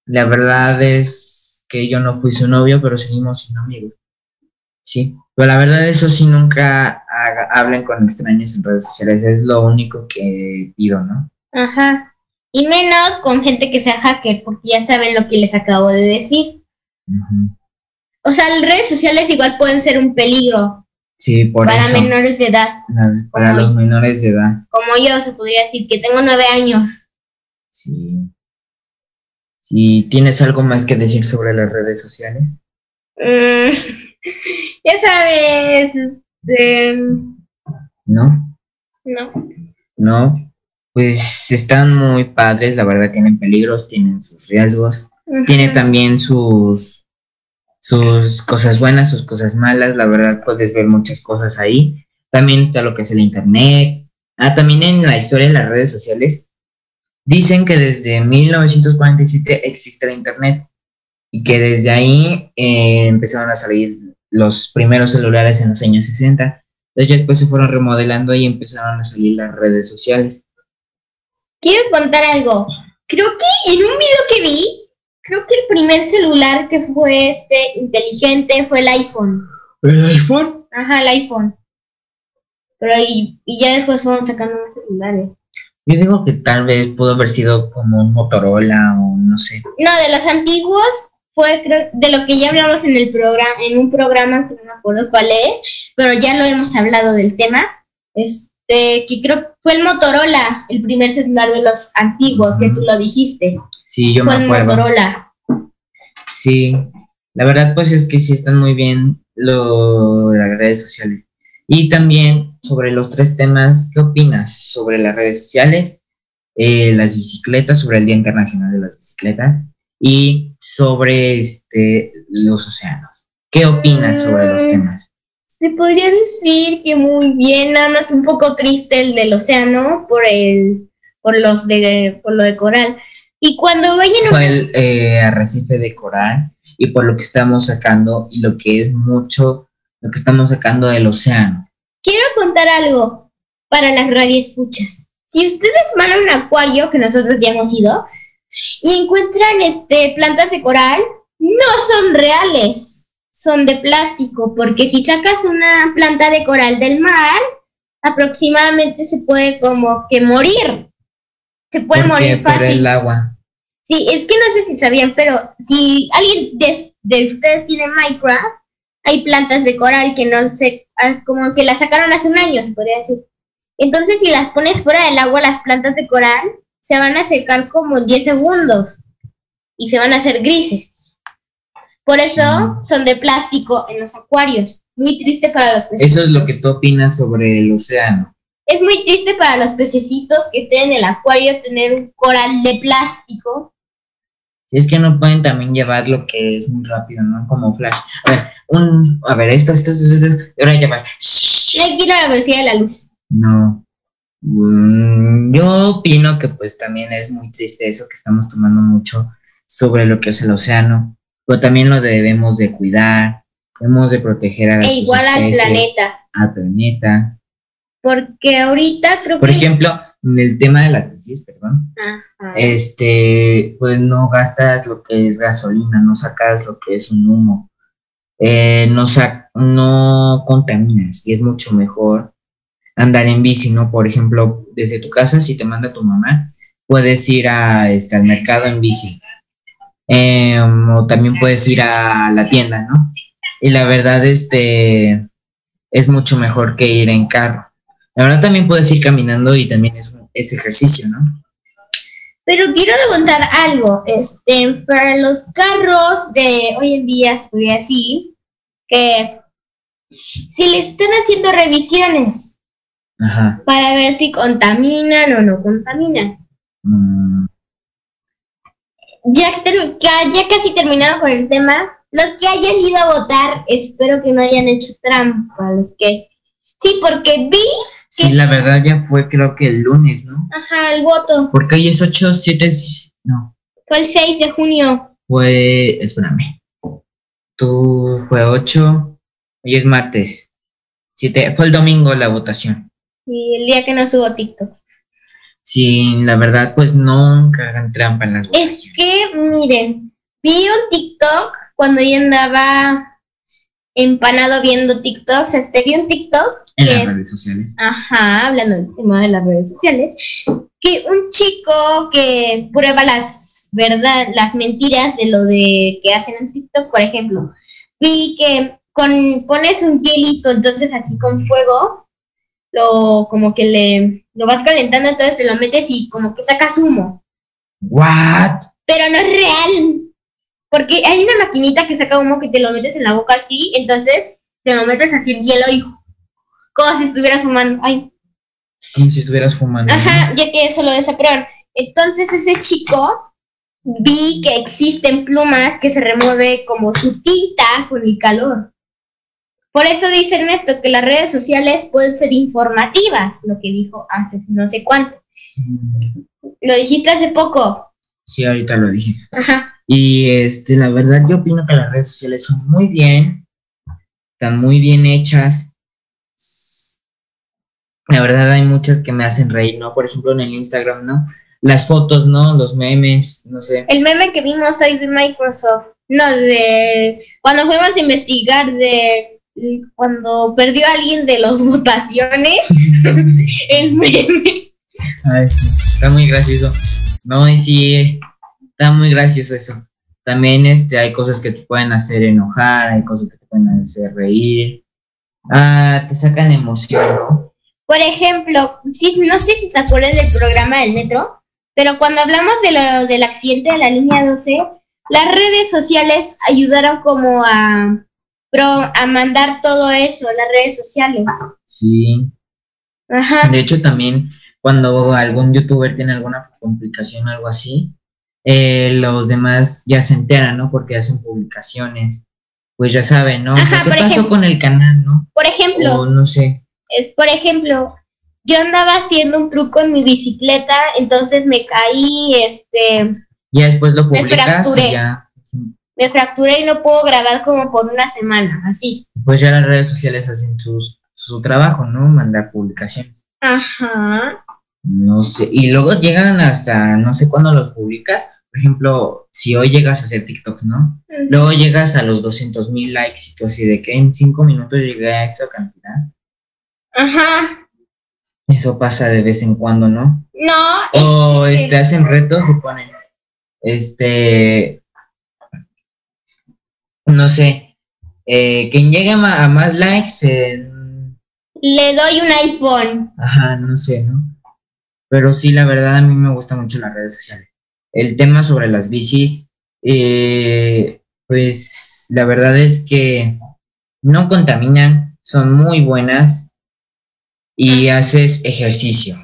La verdad es que yo no fui su novio, pero seguimos siendo amigos. Sí, pero la verdad eso sí nunca haga- hablen con extraños en redes sociales, es lo único que pido, ¿no? Ajá. Y menos con gente que sea hacker, porque ya saben lo que les acabo de decir. O sea, las redes sociales igual pueden ser un peligro Sí, por para eso. menores de edad. para los menores de edad. Como yo, se podría decir que tengo nueve años. Sí. ¿Y tienes algo más que decir sobre las redes sociales? Mm, ya sabes, este, ¿No? no. No. Pues están muy padres, la verdad tienen peligros, tienen sus riesgos, tiene Ujú. también sus sus cosas buenas, sus cosas malas, la verdad puedes ver muchas cosas ahí. También está lo que es el internet. Ah, también en la historia de las redes sociales dicen que desde 1947 existe el internet y que desde ahí eh, empezaron a salir los primeros celulares en los años 60. Entonces después se fueron remodelando y empezaron a salir las redes sociales. Quiero contar algo. Creo que en un video que vi, creo que el primer celular que fue este inteligente fue el iPhone. ¿El iPhone? Ajá, el iPhone. Pero y, y ya después fueron sacando más celulares. Yo digo que tal vez pudo haber sido como un Motorola o no sé. No, de los antiguos fue creo, de lo que ya hablamos en el programa, en un programa que no me acuerdo cuál es, pero ya lo hemos hablado del tema. Este, que creo que fue el Motorola, el primer celular de los antiguos, que tú lo dijiste. Sí, yo fue me el acuerdo. Motorola. Sí, la verdad pues es que sí están muy bien lo, las redes sociales. Y también sobre los tres temas, ¿qué opinas sobre las redes sociales, eh, las bicicletas, sobre el Día Internacional de las Bicicletas y sobre este, los océanos? ¿Qué opinas sobre los Mm. temas? Se podría decir que muy bien, nada más un poco triste el del océano por el, por los de, por lo de coral. Y cuando vayan a el eh, arrecife de coral y por lo que estamos sacando y lo que es mucho, lo que estamos sacando del océano. Quiero contar algo para las radioescuchas. Si ustedes van a un acuario, que nosotros ya hemos ido, y encuentran este, plantas de coral, no son reales, son de plástico, porque si sacas una planta de coral del mar, aproximadamente se puede como que morir. Se puede morir por fácil. el agua. Sí, es que no sé si sabían, pero si alguien de, de ustedes tiene Minecraft, hay plantas de coral que no sé, ah, como que las sacaron hace un año, se podría decir. Entonces, si las pones fuera del agua, las plantas de coral se van a secar como en 10 segundos y se van a hacer grises. Por eso son de plástico en los acuarios. Muy triste para los peces. Eso es lo que tú opinas sobre el océano. Es muy triste para los pececitos que estén en el acuario tener un coral de plástico. Si es que no pueden también llevar lo que es muy rápido, ¿no? Como Flash. A ver, un, a ver, esto, esto, esto, esto, y ahora llevar. No hay que ir a la velocidad de la luz. No. Mm, yo opino que pues también es muy triste eso que estamos tomando mucho sobre lo que es el océano, pero también lo debemos de cuidar, debemos de proteger a las E igual al planeta. al planeta. Porque ahorita creo Por que... ejemplo, en el tema de la crisis, perdón, Ajá. este, pues no gastas lo que es gasolina, no sacas lo que es un humo, eh, no, sa- no contaminas y es mucho mejor andar en bici, ¿no? Por ejemplo, desde tu casa, si te manda tu mamá, puedes ir a, este, al mercado en bici. Em, o también puedes ir a la tienda, ¿no? Y la verdad, este, es mucho mejor que ir en carro. La verdad también puedes ir caminando y también es, es ejercicio, ¿no? Pero quiero contar algo, este, para los carros de hoy en día, podría decir, que si les están haciendo revisiones Ajá. para ver si contaminan o no contaminan. Mm, Ya, ya casi terminado con el tema, los que hayan ido a votar, espero que no hayan hecho trampa, los que... Sí, porque vi, Sí, la verdad ya fue creo que el lunes, ¿no? ajá, el voto, Porque hoy es 8, 7, no, fue el 6 de junio. fue, espérame. Tú fue 8, hoy es martes. 7, fue el domingo la votación. Y el día que no subo TikTok. Sí, la verdad, pues nunca hagan trampa en las Es que, miren, vi un TikTok cuando yo andaba empanado viendo TikToks. Este, vi un TikTok en que, las redes sociales. ajá, hablando del tema de las redes sociales, que un chico que prueba las verdad, las mentiras de lo de que hacen en TikTok, por ejemplo, vi que con pones un hielito, entonces aquí con fuego, lo como que le lo vas calentando, entonces te lo metes y como que sacas humo What? pero no es real. Porque hay una maquinita que saca humo que te lo metes en la boca así, entonces te lo metes así en hielo y como si estuvieras fumando. Ay, Como si estuvieras fumando. ajá, ya que eso lo desaprueban. Entonces ese chico vi que existen plumas que se remueve como su tinta con el calor. Por eso dice Ernesto que las redes sociales pueden ser informativas, lo que dijo hace no sé cuánto. Lo dijiste hace poco. Sí, ahorita lo dije. Ajá. Y este, la verdad, yo opino que las redes sociales son muy bien, están muy bien hechas. La verdad, hay muchas que me hacen reír, ¿no? Por ejemplo, en el Instagram, ¿no? Las fotos, ¿no? Los memes, no sé. El meme que vimos hoy de Microsoft, no, de cuando fuimos a investigar de cuando perdió alguien de las votaciones, el meme. Ay, está muy gracioso. No, y sí, está muy gracioso eso. También este, hay cosas que te pueden hacer enojar, hay cosas que te pueden hacer reír. Ah, te sacan emoción, ¿no? Por ejemplo, sí, no sé si te acuerdas del programa del metro, pero cuando hablamos de lo del accidente de la línea 12, las redes sociales ayudaron como a, pro, a mandar todo eso, las redes sociales. Sí. Ajá. De hecho, también cuando algún youtuber tiene alguna complicación o algo así, eh, los demás ya se enteran, ¿no? Porque hacen publicaciones. Pues ya saben, ¿no? Ajá, ¿Qué pasó ejemplo- con el canal, no? Por ejemplo, O no sé. es, por ejemplo, yo andaba haciendo un truco en mi bicicleta, entonces me caí, este, Ya después lo publicas y ya. Me fracturé y no puedo grabar como por una semana, así. Pues ya las redes sociales hacen sus, su trabajo, ¿no? Mandar publicaciones. Ajá. No sé. Y luego llegan hasta, no sé cuándo los publicas. Por ejemplo, si hoy llegas a hacer TikToks, ¿no? Luego llegas a los 200 mil likes y tú así de que en cinco minutos llegué a esa cantidad. Ajá. Eso pasa de vez en cuando, ¿no? No, O es- este hacen retos y ponen este no sé eh, quien llegue a, más likes en- le doy un iPhone. ajá no sé no pero sí la verdad a mí me gustan mucho las redes sociales el tema sobre las bicis eh, pues la verdad es que no contaminan son muy buenas y haces ejercicio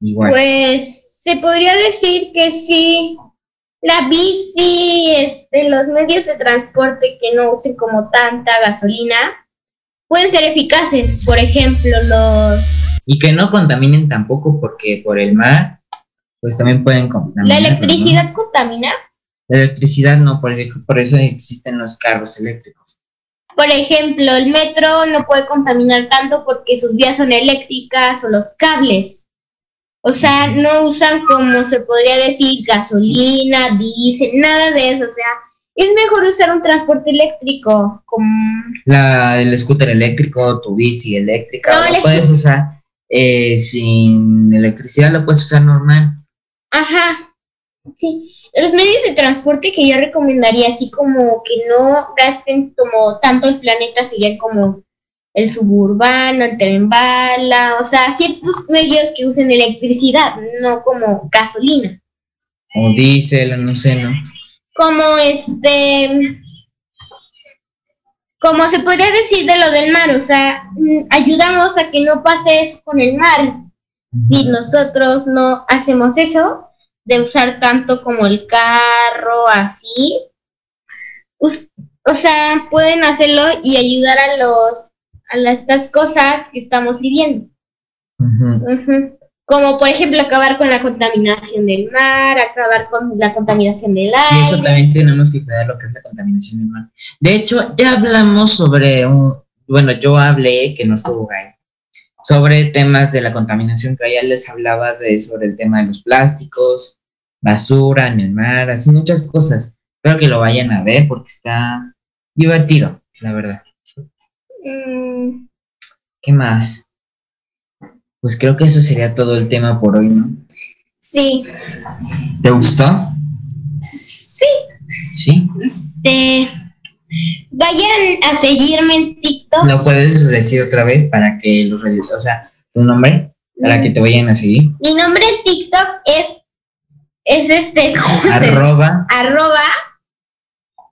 igual Pues se podría decir que sí. La bici, este, los medios de transporte que no usen como tanta gasolina pueden ser eficaces. Por ejemplo, los y que no contaminen tampoco porque por el mar pues también pueden contaminar la ¿no? electricidad contamina. la electricidad no por, por eso existen los carros eléctricos Por ejemplo, el metro no puede contaminar tanto porque sus vías son eléctricas o los cables. O sea, no usan como se podría decir gasolina, diésel, nada de eso. O sea, es mejor usar un transporte eléctrico como La, el scooter eléctrico, tu bici eléctrica, No, lo puedes usar eh, sin electricidad, lo puedes usar normal. Ajá. Sí. Los medios de transporte que yo recomendaría, así como que no gasten como tanto el planeta, serían como el suburbano, el tren bala, o sea, ciertos medios que usen electricidad, no como gasolina. O diésel, no sé, ¿no? Como este. Como se podría decir de lo del mar, o sea, mm, ayudamos a que no pase eso con el mar. Si nosotros no hacemos eso, de usar tanto como el carro, así, o sea, pueden hacerlo y ayudar a los a las estas cosas que estamos viviendo. Como por ejemplo acabar con la contaminación del mar, acabar con la contaminación del Y aire. eso también tenemos que cuidar lo que es la contaminación del mar. De hecho, ya hablamos sobre un, bueno, yo hablé, que no estuvo ahí, sobre temas de la contaminación, que ya les hablaba de sobre el tema de los plásticos, basura en el mar, así muchas cosas. Espero que lo vayan a ver porque está divertido, la verdad. Mm, ¿Qué más? Pues creo que eso sería todo el tema por hoy, ¿no? sí, ¿Te gustó? sí. ¿Sí? Este, vayan a seguirme en TikTok. ¿Lo puedes decir otra vez para que los, o sea, tu nombre, para que te vayan a seguir? Mi nombre en TikTok es, es este, ¿cómo se- Arroba, arroba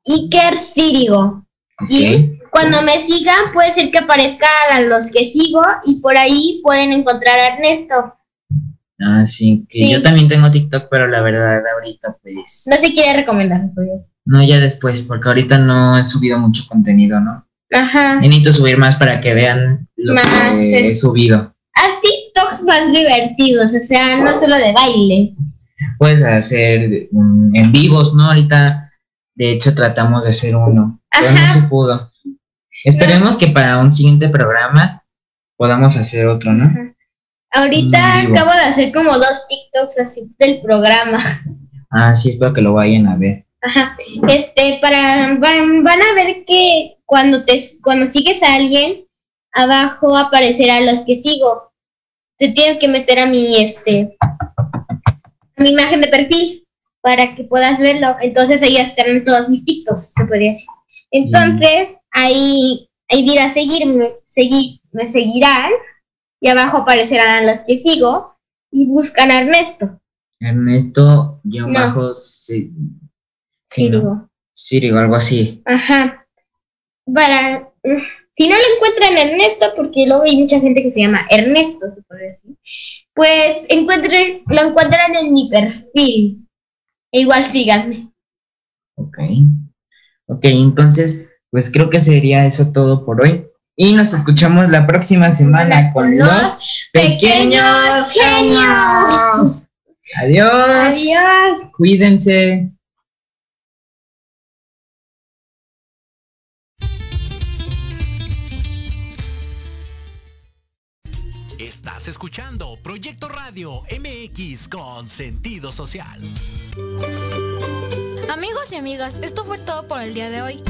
Iker Sirigo. ok. Y cuando me sigan, puede ser que aparezcan a los que sigo y por ahí pueden encontrar a Ernesto. Ah, sí, que Sí. yo también tengo TikTok, pero la verdad ahorita pues... No se quiere recomendar, pues. No, ya después, porque ahorita no he subido mucho contenido, ¿no? Ajá. Necesito subir más para que vean lo Más, que he subido. Haz TikToks más divertidos, o sea, no solo de baile. Puedes hacer mm, en vivos, ¿no? Ahorita, de hecho, tratamos de hacer uno, pero no se pudo. Esperemos que para un siguiente programa podamos hacer otro, ¿no? Ahorita acabo de hacer como dos TikToks así del programa. Ah, sí, espero que lo vayan a ver. Ajá. Este, para, van, van a ver que cuando te cuando sigues a alguien, abajo aparecerá los que sigo. Te tienes que meter a mi este a mi imagen de perfil para que puedas verlo. Entonces ahí estarán todos mis TikToks, se podría decir. Entonces, ahí, ahí dirá seguirme, seguir, me seguirán, y abajo aparecerán los que sigo, y buscan a Ernesto. Ernesto, yo No. bajo, sí, sí. ¿no? Sirigo, algo así. Ajá. Para, si no lo encuentran a Ernesto, porque luego hay mucha gente que se llama Ernesto, se puede decir, pues encuentren, lo encuentran en mi perfil. E igual síganme. Ok. Ok, entonces, pues creo que sería eso todo por hoy. Y nos escuchamos la próxima semana con los pequeños genios. Adiós. Adiós. Cuídense. Estás escuchando Proyecto Radio MX con sentido social. Amigos y amigas, esto fue todo por el día de hoy.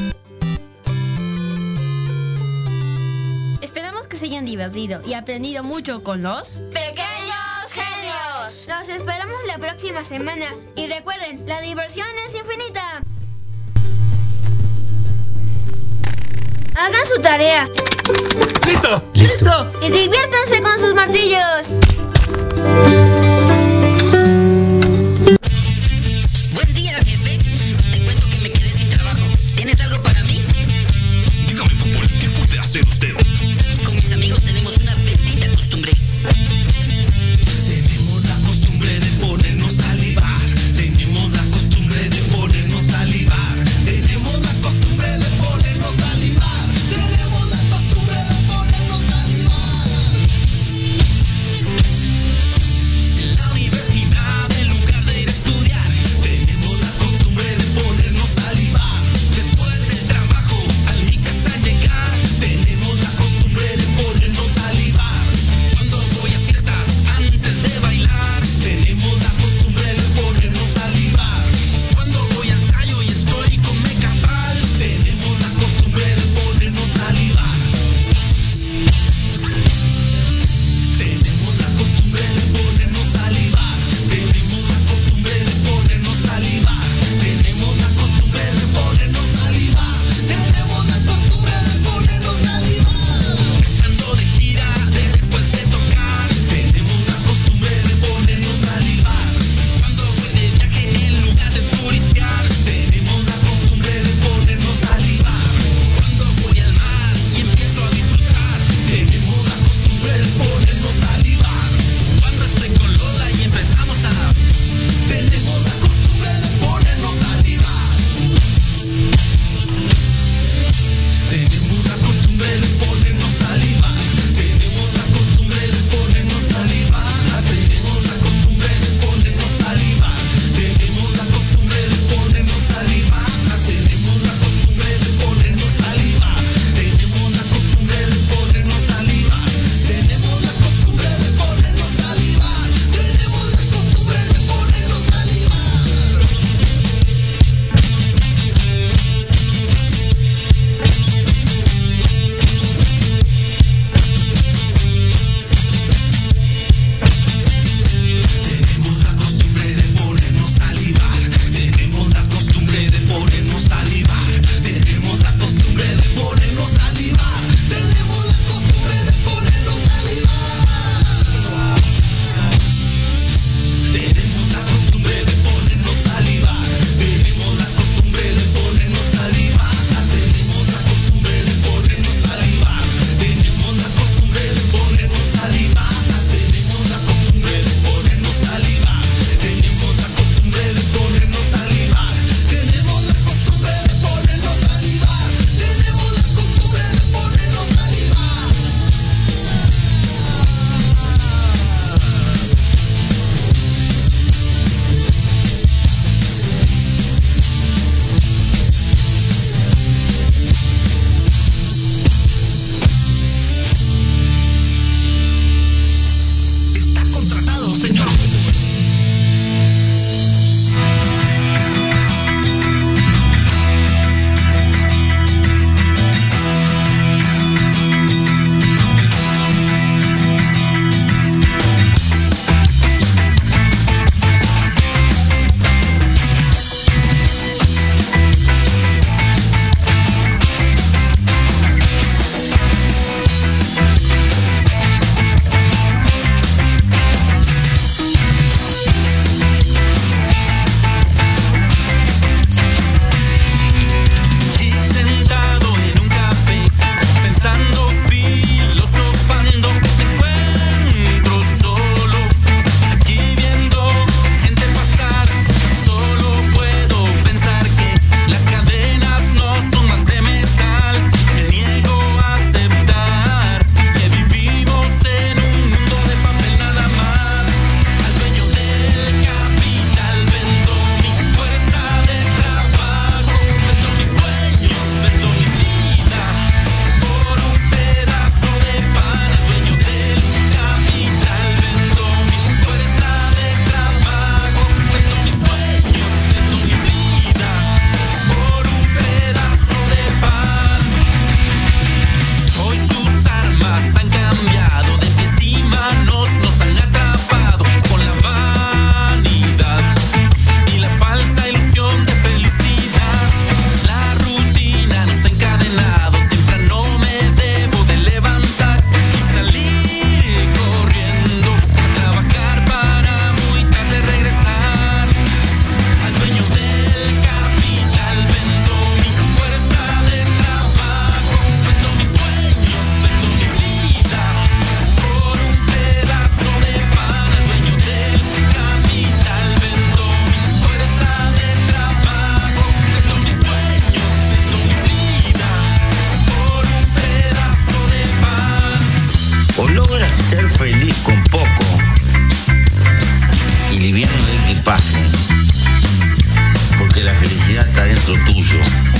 Esperamos que se hayan divertido y aprendido mucho con los Pequeños genios. Los esperamos la próxima semana y recuerden, la diversión es infinita. Hagan su tarea ¡Listo! ¡Listo! y diviértanse con sus martillos.